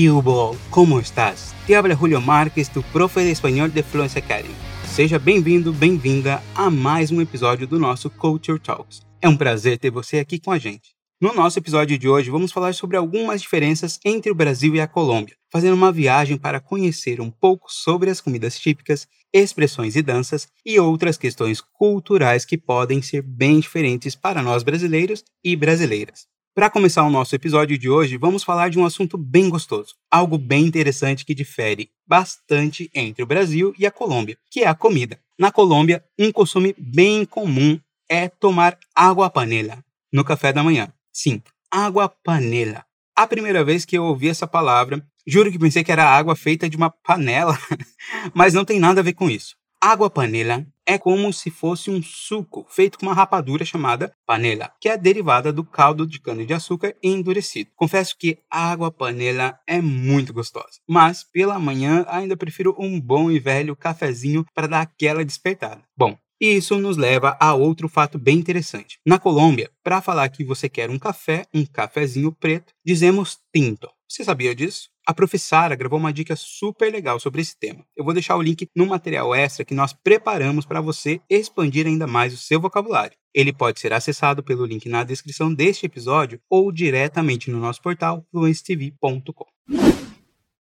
¿Qué hubo? ¿Cómo estás? Te habla Julio Marques, tu profe de espanhol de Fluency Academy. Seja bem-vindo, bem-vinda a mais um episódio do nosso Culture Talks. É um prazer ter você aqui com a gente. No nosso episódio de hoje, vamos falar sobre algumas diferenças entre o Brasil e a Colômbia, fazendo uma viagem para conhecer um pouco sobre as comidas típicas, expressões e danças e outras questões culturais que podem ser bem diferentes para nós brasileiros e brasileiras. Para começar o nosso episódio de hoje, vamos falar de um assunto bem gostoso, algo bem interessante que difere bastante entre o Brasil e a Colômbia, que é a comida. Na Colômbia, um costume bem comum é tomar água panela no café da manhã. Sim, água panela. A primeira vez que eu ouvi essa palavra, juro que pensei que era água feita de uma panela, mas não tem nada a ver com isso. Água panela é como se fosse um suco feito com uma rapadura chamada panela, que é derivada do caldo de cana-de-açúcar endurecido. Confesso que água panela é muito gostosa, mas pela manhã ainda prefiro um bom e velho cafezinho para dar aquela despertada. Bom, isso nos leva a outro fato bem interessante. Na Colômbia, para falar que você quer um café, um cafezinho preto, dizemos tinto. Você sabia disso? A professora gravou uma dica super legal sobre esse tema. Eu vou deixar o link no material extra que nós preparamos para você expandir ainda mais o seu vocabulário. Ele pode ser acessado pelo link na descrição deste episódio ou diretamente no nosso portal fluencetv.com.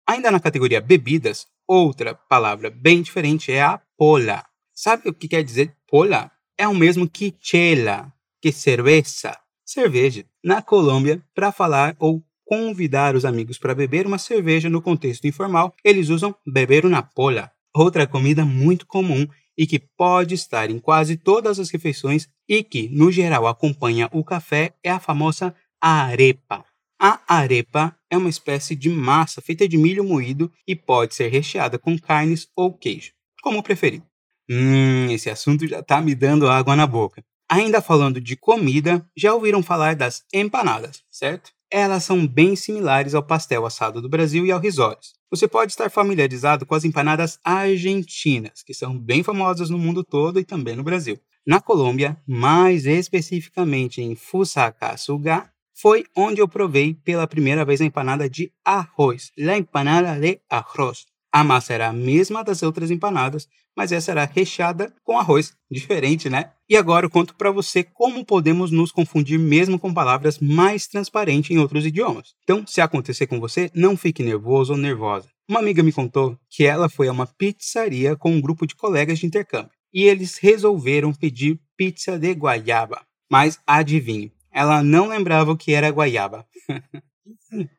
Ainda na categoria bebidas, outra palavra bem diferente é a pola. Sabe o que quer dizer pola? É o mesmo que chela, que cerveja, cerveja. Na Colômbia, para falar ou convidar os amigos para beber uma cerveja no contexto informal, eles usam beber uma pola, outra comida muito comum e que pode estar em quase todas as refeições e que, no geral, acompanha o café é a famosa arepa. A arepa é uma espécie de massa feita de milho moído e pode ser recheada com carnes ou queijo, como preferir. Hum, esse assunto já está me dando água na boca. Ainda falando de comida, já ouviram falar das empanadas, certo? Elas são bem similares ao pastel assado do Brasil e ao risoles. Você pode estar familiarizado com as empanadas argentinas, que são bem famosas no mundo todo e também no Brasil. Na Colômbia, mais especificamente em Fusagasugá, foi onde eu provei pela primeira vez a empanada de arroz, la empanada de arroz. A massa era a mesma das outras empanadas, mas essa era recheada com arroz. Diferente, né? E agora eu conto para você como podemos nos confundir mesmo com palavras mais transparentes em outros idiomas. Então, se acontecer com você, não fique nervoso ou nervosa. Uma amiga me contou que ela foi a uma pizzaria com um grupo de colegas de intercâmbio e eles resolveram pedir pizza de guaiaba. Mas adivinhe, ela não lembrava o que era guaiaba.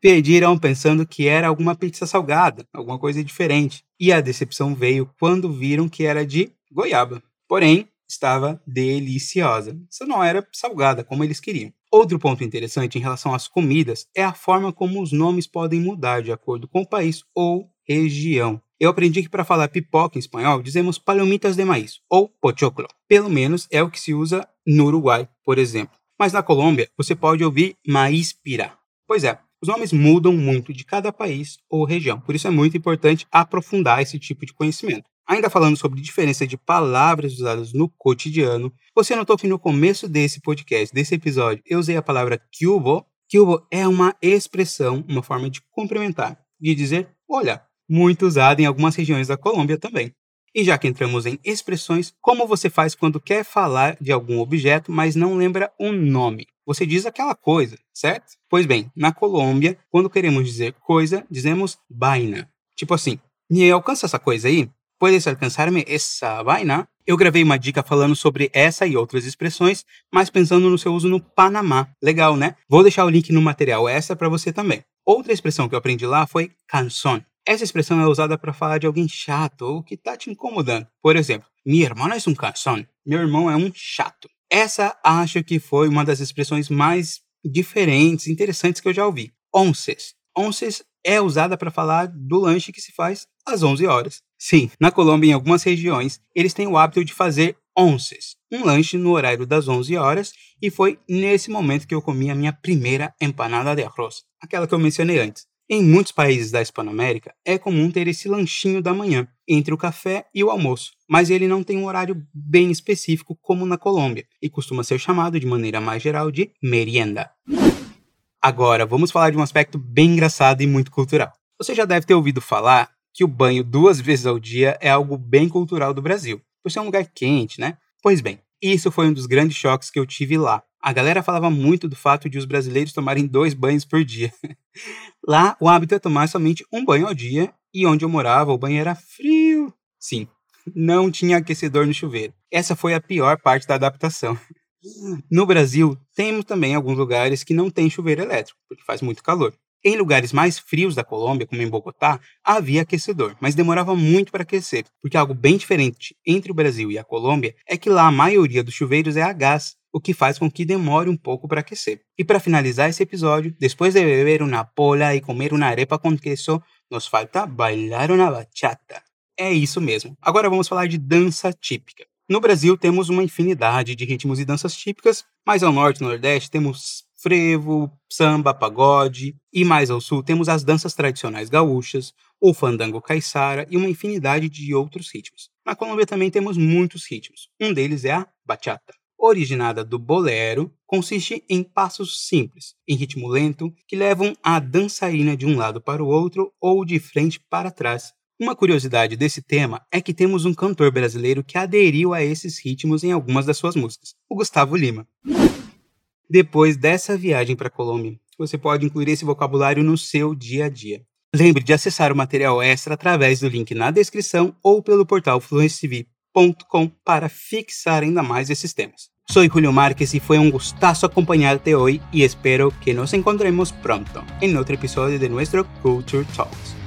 Pediram pensando que era alguma pizza salgada, alguma coisa diferente. E a decepção veio quando viram que era de goiaba. Porém, estava deliciosa. Só não era salgada como eles queriam. Outro ponto interessante em relação às comidas é a forma como os nomes podem mudar de acordo com o país ou região. Eu aprendi que para falar pipoca em espanhol dizemos palomitas de maíz ou pochoclo. Pelo menos é o que se usa no Uruguai, por exemplo. Mas na Colômbia você pode ouvir maíz pirá. Pois é, os nomes mudam muito de cada país ou região, por isso é muito importante aprofundar esse tipo de conhecimento. Ainda falando sobre diferença de palavras usadas no cotidiano, você notou que no começo desse podcast, desse episódio, eu usei a palavra cubo. Cubo é uma expressão, uma forma de cumprimentar, de dizer olha, muito usada em algumas regiões da Colômbia também. E já que entramos em expressões, como você faz quando quer falar de algum objeto, mas não lembra o nome? Você diz aquela coisa, certo? Pois bem, na Colômbia, quando queremos dizer coisa, dizemos vaina. Tipo assim, me alcança essa coisa aí? Puedes alcançar-me essa vaina? Eu gravei uma dica falando sobre essa e outras expressões, mas pensando no seu uso no Panamá. Legal, né? Vou deixar o link no material essa para você também. Outra expressão que eu aprendi lá foi canção. Essa expressão é usada para falar de alguém chato ou que está te incomodando. Por exemplo, mi hermano é um canção. Meu irmão é um chato. Essa acho que foi uma das expressões mais diferentes, interessantes que eu já ouvi. Onces. Onces é usada para falar do lanche que se faz às 11 horas. Sim, na Colômbia, em algumas regiões, eles têm o hábito de fazer onces, um lanche no horário das 11 horas, e foi nesse momento que eu comi a minha primeira empanada de arroz, aquela que eu mencionei antes. Em muitos países da Hispanoamérica, é comum ter esse lanchinho da manhã, entre o café e o almoço, mas ele não tem um horário bem específico como na Colômbia, e costuma ser chamado de maneira mais geral de merienda. Agora, vamos falar de um aspecto bem engraçado e muito cultural. Você já deve ter ouvido falar que o banho duas vezes ao dia é algo bem cultural do Brasil, por ser um lugar quente, né? Pois bem, isso foi um dos grandes choques que eu tive lá. A galera falava muito do fato de os brasileiros tomarem dois banhos por dia. Lá, o hábito é tomar somente um banho ao dia, e onde eu morava, o banho era frio. Sim, não tinha aquecedor no chuveiro. Essa foi a pior parte da adaptação. No Brasil, temos também alguns lugares que não tem chuveiro elétrico, porque faz muito calor. Em lugares mais frios da Colômbia, como em Bogotá, havia aquecedor, mas demorava muito para aquecer, porque algo bem diferente entre o Brasil e a Colômbia é que lá a maioria dos chuveiros é a gás, o que faz com que demore um pouco para aquecer. E para finalizar esse episódio, depois de beber uma pola e comer uma arepa com queso, nos falta bailar uma bachata. É isso mesmo. Agora vamos falar de dança típica. No Brasil temos uma infinidade de ritmos e danças típicas, mas ao norte e nordeste temos frevo, samba, pagode, e mais ao sul temos as danças tradicionais gaúchas, o fandango caiçara e uma infinidade de outros ritmos. Na Colômbia também temos muitos ritmos. Um deles é a bachata. Originada do bolero, consiste em passos simples, em ritmo lento, que levam a dançarina de um lado para o outro ou de frente para trás. Uma curiosidade desse tema é que temos um cantor brasileiro que aderiu a esses ritmos em algumas das suas músicas, o Gustavo Lima. Depois dessa viagem para a Colômbia, você pode incluir esse vocabulário no seu dia a dia. Lembre de acessar o material extra através do link na descrição ou pelo portal fluencytv.com para fixar ainda mais esses temas. Sou Julio Marques e foi um gustazo acompanhar-te hoje e espero que nos encontremos pronto em outro episódio de nosso Culture Talks.